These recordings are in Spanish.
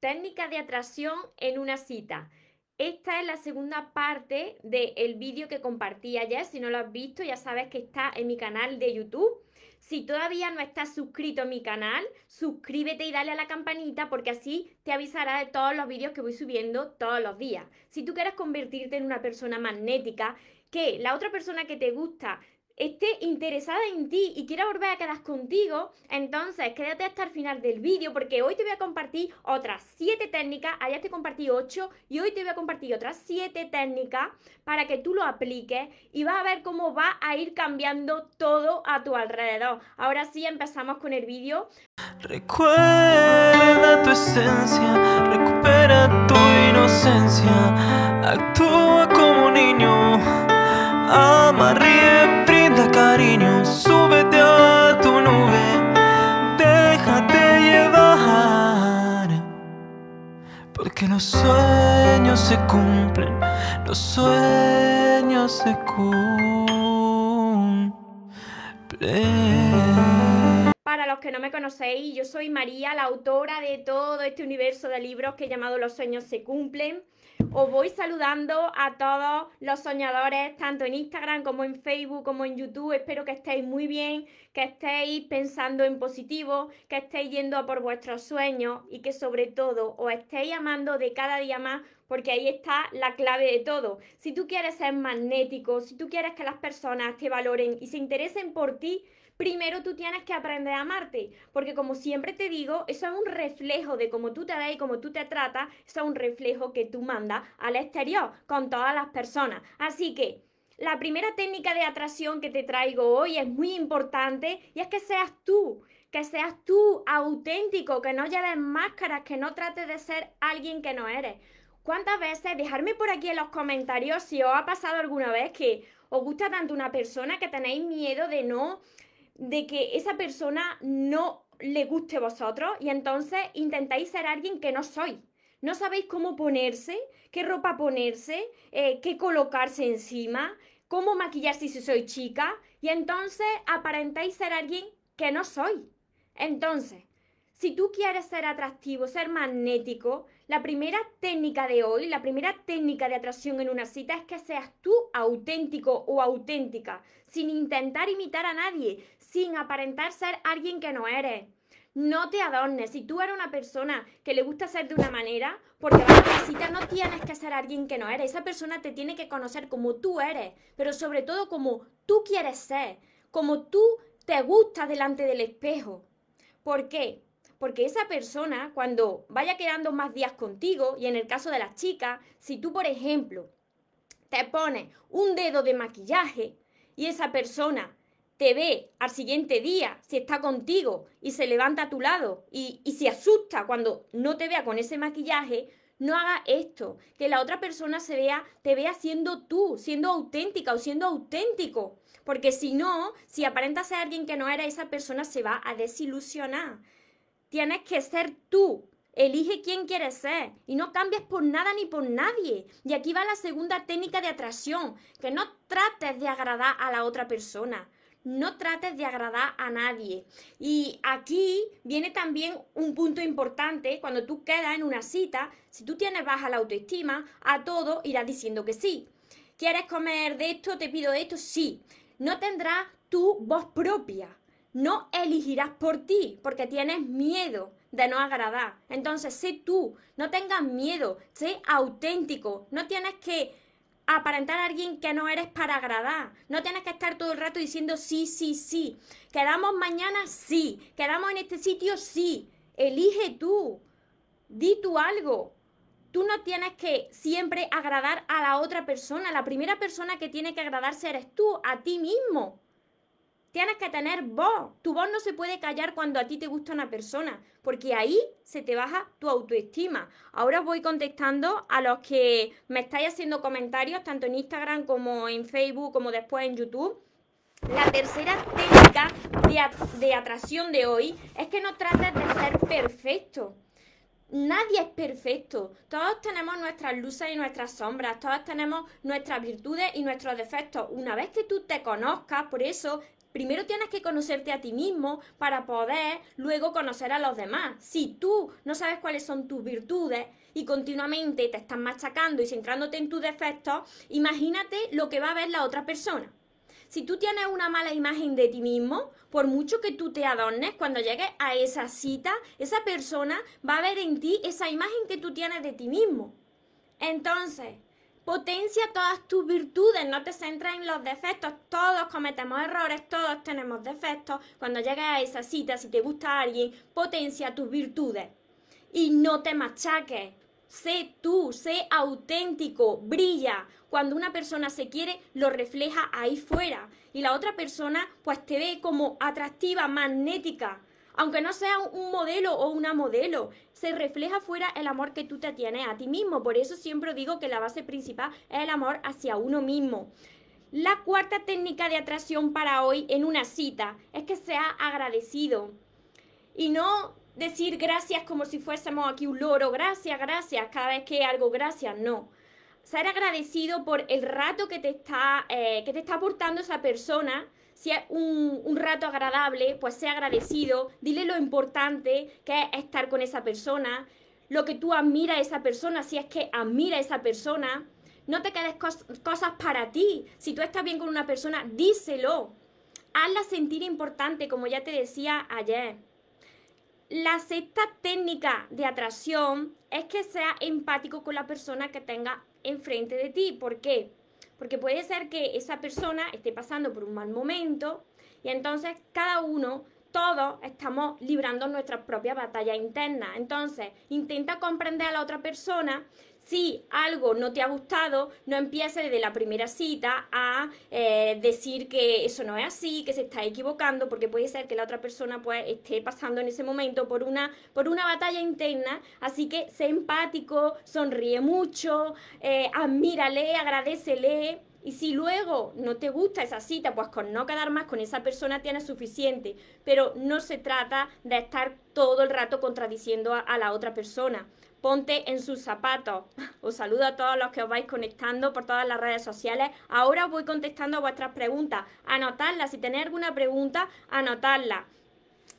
Técnicas de atracción en una cita. Esta es la segunda parte del vídeo que compartí ayer. Si no lo has visto, ya sabes que está en mi canal de YouTube. Si todavía no estás suscrito a mi canal, suscríbete y dale a la campanita porque así te avisará de todos los vídeos que voy subiendo todos los días. Si tú quieres convertirte en una persona magnética, que la otra persona que te gusta esté interesada en ti y quiera volver a quedar contigo, entonces quédate hasta el final del vídeo porque hoy te voy a compartir otras 7 técnicas, ayer te compartí 8 y hoy te voy a compartir otras 7 técnicas para que tú lo apliques y vas a ver cómo va a ir cambiando todo a tu alrededor. Ahora sí, empezamos con el vídeo. Recuerda tu esencia, recupera tu inocencia, actúa como niño, ama, cariño, súbete a tu nube, déjate llevar. Porque los sueños se cumplen, los sueños se cumplen. Para los que no me conocéis, yo soy María, la autora de todo este universo de libros que he llamado Los sueños se cumplen. Os voy saludando a todos los soñadores, tanto en Instagram como en Facebook, como en YouTube. Espero que estéis muy bien, que estéis pensando en positivo, que estéis yendo a por vuestros sueños y que sobre todo os estéis amando de cada día más porque ahí está la clave de todo. Si tú quieres ser magnético, si tú quieres que las personas te valoren y se interesen por ti, primero tú tienes que aprender a amarte, porque como siempre te digo, eso es un reflejo de cómo tú te ves y cómo tú te tratas, eso es un reflejo que tú mandas al exterior con todas las personas. Así que la primera técnica de atracción que te traigo hoy es muy importante y es que seas tú, que seas tú auténtico, que no lleves máscaras, que no trates de ser alguien que no eres. ¿Cuántas veces, dejarme por aquí en los comentarios si os ha pasado alguna vez que os gusta tanto una persona que tenéis miedo de no de que esa persona no le guste a vosotros y entonces intentáis ser alguien que no sois. No sabéis cómo ponerse, qué ropa ponerse, eh, qué colocarse encima, cómo maquillarse si sois chica y entonces aparentáis ser alguien que no sois. Entonces, si tú quieres ser atractivo, ser magnético, la primera técnica de hoy, la primera técnica de atracción en una cita es que seas tú auténtico o auténtica, sin intentar imitar a nadie, sin aparentar ser alguien que no eres. No te adornes. Si tú eres una persona que le gusta ser de una manera, porque vas a una cita, no tienes que ser alguien que no eres. Esa persona te tiene que conocer como tú eres, pero sobre todo como tú quieres ser, como tú te gusta delante del espejo. ¿Por qué? Porque esa persona, cuando vaya quedando más días contigo, y en el caso de las chicas, si tú, por ejemplo, te pones un dedo de maquillaje y esa persona te ve al siguiente día, si está contigo y se levanta a tu lado y, y se asusta cuando no te vea con ese maquillaje, no haga esto, que la otra persona se vea, te vea siendo tú, siendo auténtica o siendo auténtico. Porque si no, si aparenta ser alguien que no era, esa persona se va a desilusionar. Tienes que ser tú. Elige quién quieres ser y no cambies por nada ni por nadie. Y aquí va la segunda técnica de atracción, que no trates de agradar a la otra persona. No trates de agradar a nadie. Y aquí viene también un punto importante, cuando tú quedas en una cita, si tú tienes baja la autoestima, a todo irás diciendo que sí. ¿Quieres comer de esto? ¿Te pido esto? Sí. No tendrás tu voz propia no elegirás por ti porque tienes miedo de no agradar. Entonces, sé tú, no tengas miedo, sé auténtico, no tienes que aparentar a alguien que no eres para agradar. No tienes que estar todo el rato diciendo sí, sí, sí. Quedamos mañana, sí. Quedamos en este sitio, sí. Elige tú. Di tú algo. Tú no tienes que siempre agradar a la otra persona. La primera persona que tiene que agradarse eres tú, a ti mismo. Tienes que tener voz. Tu voz no se puede callar cuando a ti te gusta una persona, porque ahí se te baja tu autoestima. Ahora os voy contestando a los que me estáis haciendo comentarios, tanto en Instagram como en Facebook, como después en YouTube. La tercera técnica de, atracción de hoy es que no trates de ser perfecto. Nadie es perfecto. Todos tenemos nuestras luces y nuestras sombras. Todos tenemos nuestras virtudes y nuestros defectos. Una vez que tú te conozcas, por eso Primero tienes que conocerte a ti mismo para poder luego conocer a los demás. Si tú no sabes cuáles son tus virtudes y continuamente te estás machacando y centrándote en tus defectos, imagínate lo que va a ver la otra persona. Si tú tienes una mala imagen de ti mismo, por mucho que tú te adornes, cuando llegues a esa cita, esa persona va a ver en ti esa imagen que tú tienes de ti mismo. Entonces, Potencia todas tus virtudes, no te centres en los defectos. Todos cometemos errores, todos tenemos defectos. Cuando llegues a esa cita, si te gusta alguien, potencia tus virtudes. Y no te machaques. Sé tú, sé auténtico, brilla. Cuando una persona se quiere, lo refleja ahí fuera. Y la otra persona, pues te ve como atractiva, magnética aunque no sea un modelo o una modelo, se refleja fuera el amor que tú te tienes a ti mismo. Por eso siempre digo que la base principal es el amor hacia uno mismo. La cuarta técnica de atracción para hoy en una cita es que sea agradecido. Y no decir gracias como si fuésemos aquí un loro, gracias, gracias, cada vez que algo gracias, no. Ser agradecido por el rato que te está, eh, que te está aportando esa persona, si es un, rato agradable, pues sea agradecido, dile lo importante que es estar con esa persona, lo que tú admiras a esa persona, si es que admira a esa persona. No te quedes cosas para ti. Si tú estás bien con una persona, díselo. Hazla sentir importante, como ya te decía ayer. La sexta técnica de atracción es que sea empático con la persona que tenga enfrente de ti. ¿Por qué? Porque puede ser que esa persona esté pasando por un mal momento y entonces cada uno, todos estamos librando nuestra propia batalla interna. Entonces, intenta comprender a la otra persona si algo no te ha gustado, no empieces desde la primera cita a eh, decir que eso no es así, que se está equivocando, porque puede ser que la otra persona pues esté pasando en ese momento por una, por una batalla interna. Así que sé empático, sonríe mucho, eh, admírale, agradecele. Y si luego no te gusta esa cita, pues con no quedar más con esa persona tienes suficiente. Pero no se trata de estar todo el rato contradiciendo a la otra persona ponte en sus zapatos. Os saludo a todos los que os vais conectando por todas las redes sociales. Ahora os voy contestando a vuestras preguntas. Anotadlas. Si tenéis alguna pregunta, anotadla.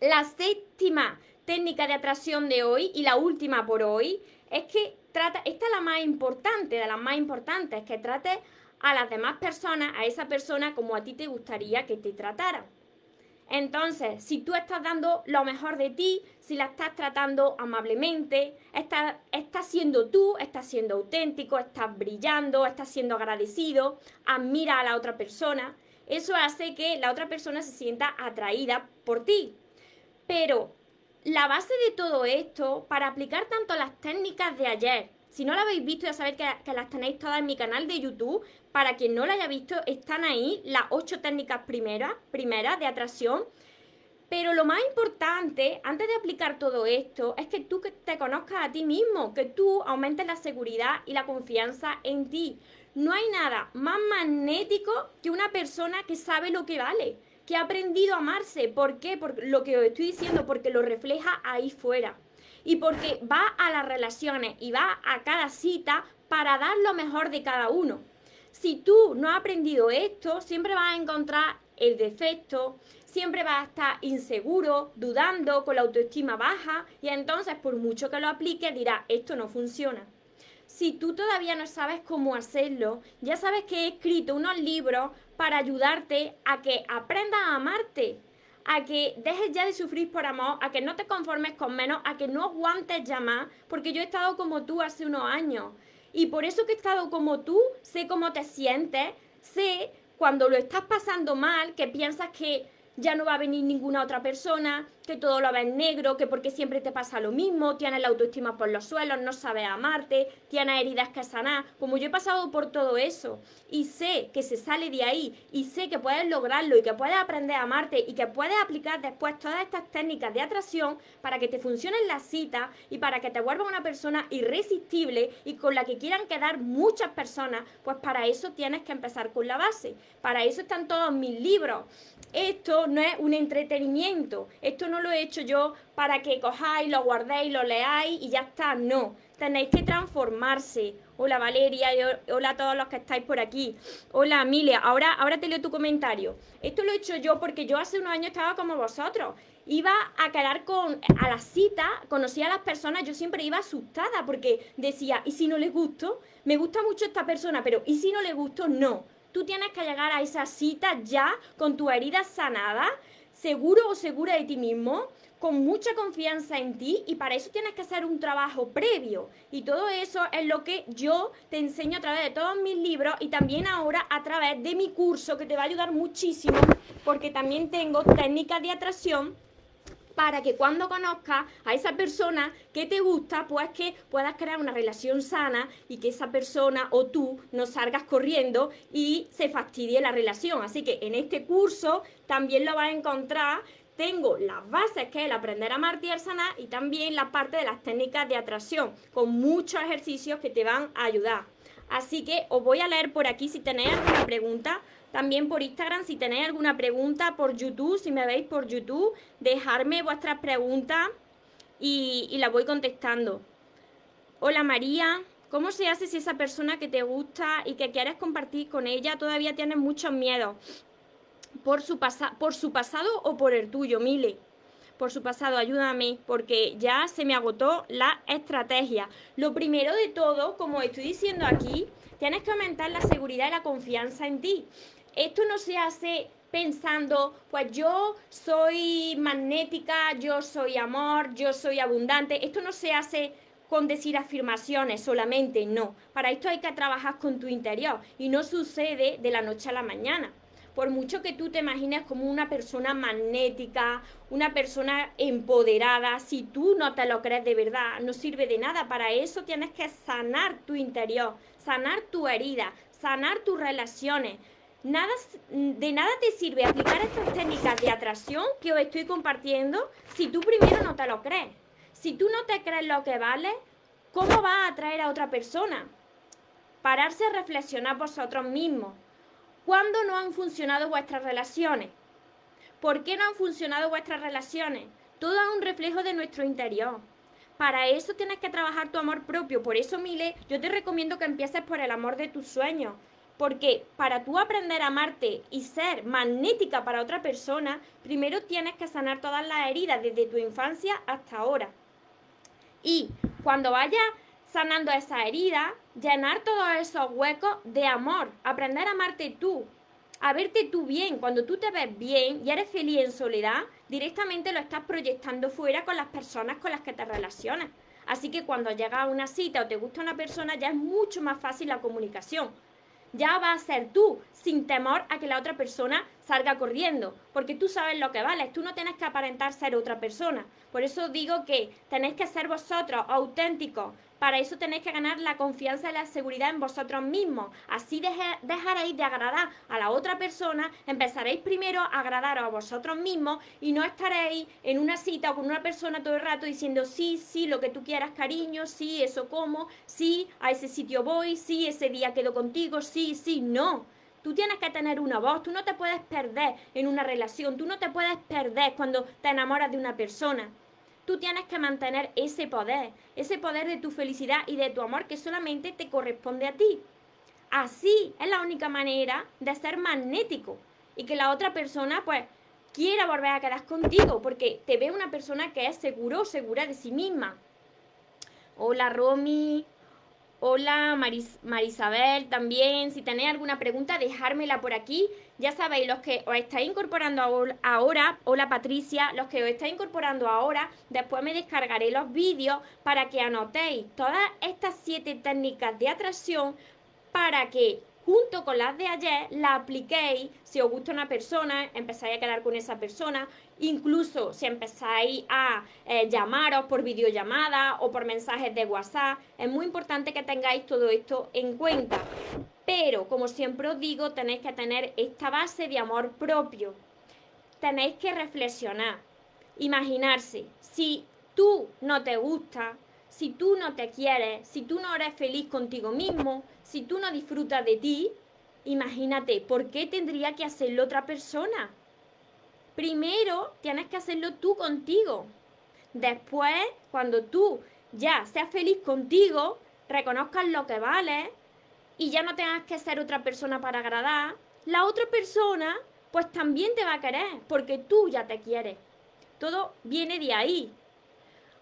La séptima técnica de atracción de hoy y la última por hoy es que trata, esta es la más importante, de las más importantes, que trate a las demás personas, a esa persona como a ti te gustaría que te tratara. Entonces, si tú estás dando lo mejor de ti, si la estás tratando amablemente, estás, siendo tú, estás siendo auténtico, estás brillando, estás siendo agradecido, admira a la otra persona, eso hace que la otra persona se sienta atraída por ti. Pero la base de todo esto, para aplicar tanto las técnicas de ayer si no la habéis visto, ya sabéis que, las tenéis todas en mi canal de YouTube. Para quien no la haya visto, están ahí las ocho técnicas primeras, de atracción. Pero lo más importante, antes de aplicar todo esto, es que tú te conozcas a ti mismo, que tú aumentes la seguridad y la confianza en ti. No hay nada más magnético que una persona que sabe lo que vale, que ha aprendido a amarse. ¿Por qué? Por lo que os estoy diciendo, porque lo refleja ahí fuera y porque va a las relaciones y va a cada cita para dar lo mejor de cada uno. Si tú no has aprendido esto, siempre vas a encontrar el defecto, siempre vas a estar inseguro, dudando, con la autoestima baja y entonces por mucho que lo apliques dirás, esto no funciona. Si tú todavía no sabes cómo hacerlo, ya sabes que he escrito unos libros para ayudarte a que aprendas a amarte, a que dejes ya de sufrir por amor, a que no te conformes con menos, a que no aguantes ya más, porque yo he estado como tú hace unos años. Y por eso que he estado como tú, sé cómo te sientes, sé cuando lo estás pasando mal, que piensas que ya no va a venir ninguna otra persona, que todo lo ves negro, que porque siempre te pasa lo mismo, tienes la autoestima por los suelos, no sabes amarte, tienes heridas que sanar. Como yo he pasado por todo eso y sé que se sale de ahí y sé que puedes lograrlo y que puedes aprender a amarte y que puedes aplicar después todas estas técnicas de atracción para que te funcionen las citas y para que te vuelvas una persona irresistible y con la que quieran quedar muchas personas, pues para eso tienes que empezar con la base. Para eso están todos mis libros. Esto no es un entretenimiento, esto no no lo he hecho yo para que cojáis, lo guardéis, lo leáis y ya está. No, tenéis que transformarse. Hola Valeria, hola a todos los que estáis por aquí. Hola Emilia, ahora, ahora te leo tu comentario. Esto lo he hecho yo porque yo hace unos años estaba como vosotros. Iba a quedar con, a la cita, conocía a las personas, yo siempre iba asustada porque decía, ¿y si no les gusto? Me gusta mucho esta persona, pero ¿y si no les gusto? No. Tú tienes que llegar a esa cita ya con tu herida sanada, seguro o segura de ti mismo, con mucha confianza en ti y para eso tienes que hacer un trabajo previo. Y todo eso es lo que yo te enseño a través de todos mis libros y también ahora a través de mi curso que te va a ayudar muchísimo porque también tengo técnicas de atracción para que cuando conozcas a esa persona que te gusta, pues que puedas crear una relación sana y que esa persona o tú no salgas corriendo y se fastidie la relación. Así que en este curso también lo vas a encontrar tengo las bases que es el aprender a amarte y sanar y también la parte de las técnicas de atracción con muchos ejercicios que te van a ayudar. Así que os voy a leer por aquí si tenéis alguna pregunta. También por Instagram, si tenéis alguna pregunta por YouTube, si me veis por YouTube, dejarme vuestras preguntas y, las voy contestando. Hola María, ¿cómo se hace si esa persona que te gusta y que quieres compartir con ella todavía tiene muchos miedos? por su, por su pasado o por el tuyo, Mile. Por su pasado, ayúdame, porque ya se me agotó la estrategia. Lo primero de todo, como estoy diciendo aquí, tienes que aumentar la seguridad y la confianza en ti. Esto no se hace pensando, pues yo soy magnética, yo soy amor, yo soy abundante. Esto no se hace con decir afirmaciones solamente, no. Para esto hay que trabajar con tu interior y no sucede de la noche a la mañana por mucho que tú te imagines como una persona magnética, una persona empoderada, si tú no te lo crees de verdad, no sirve de nada. Para eso tienes que sanar tu interior, sanar tu herida, sanar tus relaciones. Nada, de nada te sirve aplicar estas técnicas de atracción que os estoy compartiendo si tú primero no te lo crees. Si tú no te crees lo que vale, ¿cómo vas a atraer a otra persona? Pararse a reflexionar vosotros mismos ¿Cuándo no han funcionado vuestras relaciones? ¿Por qué no han funcionado vuestras relaciones? Todo es un reflejo de nuestro interior. Para eso tienes que trabajar tu amor propio. Por eso, Mile, yo te recomiendo que empieces por el amor de tus sueños. Porque para tú aprender a amarte y ser magnética para otra persona, primero tienes que sanar todas las heridas desde tu infancia hasta ahora. Y cuando vayas sanando esa herida, llenar todos esos huecos de amor, aprender a amarte tú, a verte tú bien. Cuando tú te ves bien y eres feliz en soledad, directamente lo estás proyectando fuera con las personas con las que te relacionas. Así que cuando llegas a una cita o te gusta una persona, ya es mucho más fácil la comunicación. Ya va a ser tú, sin temor a que la otra persona salga corriendo, porque tú sabes lo que vales, tú no tienes que aparentar ser otra persona. Por eso digo que tenéis que ser vosotros auténticos, para eso tenéis que ganar la confianza y la seguridad en vosotros mismos. Así dejaréis de agradar a la otra persona, empezaréis primero a agradar a vosotros mismos y no estaréis en una cita o con una persona todo el rato diciendo sí, sí, lo que tú quieras, cariño, sí, eso como, sí, a ese sitio voy, sí, ese día quedo contigo, sí, sí, no. Tú tienes que tener una voz, tú no te puedes perder en una relación, tú no te puedes perder cuando te enamoras de una persona. Tú tienes que mantener ese poder, ese poder de tu felicidad y de tu amor que solamente te corresponde a ti. Así es la única manera de ser magnético y que la otra persona pues quiera volver a quedar contigo porque te ve una persona que es seguro segura de sí misma. Hola Romy, Hola Marisabel también. Si tenéis alguna pregunta, dejármela por aquí. Ya sabéis, los que os estáis incorporando ahora, hola Patricia, los que os estáis incorporando ahora, después me descargaré los vídeos para que anotéis todas estas siete técnicas de atracción para que junto con las de ayer la apliquéis. Si os gusta una persona, empezáis a quedar con esa persona. Incluso si empezáis a eh, llamaros por videollamada o por mensajes de WhatsApp, es muy importante que tengáis todo esto en cuenta. Pero, como siempre os digo, tenéis que tener esta base de amor propio. Tenéis que reflexionar, imaginarse, si tú no te gusta, si tú no te quieres, si tú no eres feliz contigo mismo, si tú no disfrutas de ti, imagínate, ¿por qué tendría que hacerlo otra persona? Primero tienes que hacerlo tú contigo. Después, cuando tú ya seas feliz contigo, reconozcas lo que vale y ya no tengas que ser otra persona para agradar, la otra persona pues también te va a querer porque tú ya te quieres. Todo viene de ahí.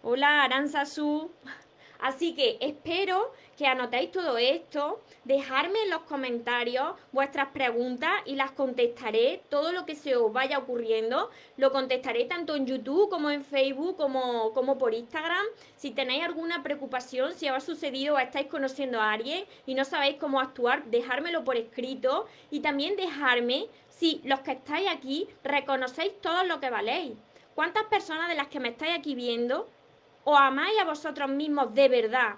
Hola, Aranzazu. Así que espero que anotéis todo esto, dejarme en los comentarios vuestras preguntas y las contestaré, todo lo que se os vaya ocurriendo, lo contestaré tanto en YouTube como en Facebook como, como por Instagram. Si tenéis alguna preocupación, si os ha sucedido o estáis conociendo a alguien y no sabéis cómo actuar, dejármelo por escrito y también dejarme si los que estáis aquí reconocéis todo lo que valéis. ¿Cuántas personas de las que me estáis aquí viendo o amáis a vosotros mismos de verdad,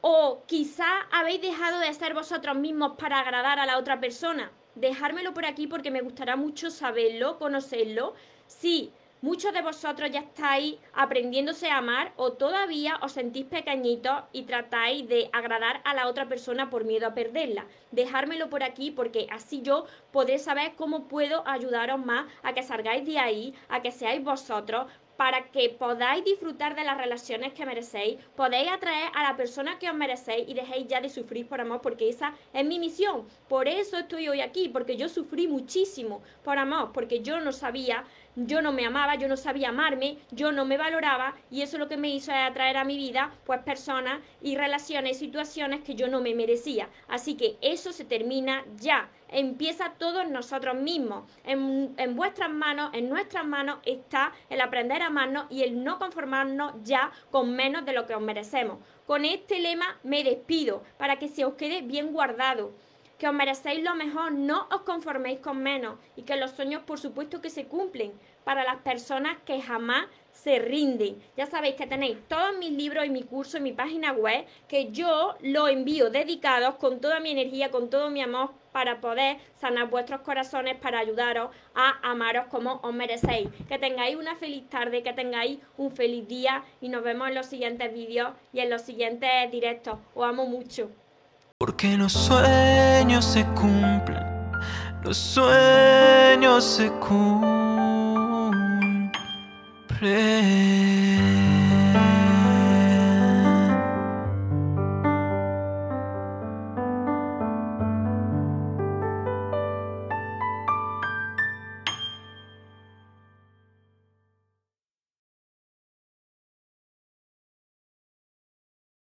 o quizá habéis dejado de ser vosotros mismos para agradar a la otra persona. Dejármelo por aquí porque me gustará mucho saberlo, conocerlo. Si muchos de vosotros ya estáis aprendiéndose a amar o todavía os sentís pequeñitos y tratáis de agradar a la otra persona por miedo a perderla. Dejármelo por aquí porque así yo podré saber cómo puedo ayudaros más a que salgáis de ahí, a que seáis vosotros, para que podáis disfrutar de las relaciones que merecéis, podéis atraer a la persona que os merecéis y dejéis ya de sufrir por amor, porque esa es mi misión. Por eso estoy hoy aquí, porque yo sufrí muchísimo por amor, porque yo no sabía, yo no me amaba, yo no sabía amarme, yo no me valoraba y eso lo que me hizo es atraer a mi vida pues personas y relaciones y situaciones que yo no me merecía. Así que eso se termina ya empieza todos nosotros mismos. En, en, vuestras manos, en nuestras manos está el aprender a amarnos y el no conformarnos ya con menos de lo que os merecemos. Con este lema me despido para que se os quede bien guardado. Que os merecéis lo mejor, no os conforméis con menos y que los sueños por supuesto que se cumplen para las personas que jamás se rinden. Ya sabéis que tenéis todos mis libros y mi curso en mi página web, que yo lo envío dedicados con toda mi energía, con todo mi amor, para poder sanar vuestros corazones, para ayudaros a amaros como os merecéis. Que tengáis una feliz tarde, que tengáis un feliz día y nos vemos en los siguientes vídeos y en los siguientes directos. Os amo mucho. Porque los sueños se cumplen, los sueños se cumplen. pray.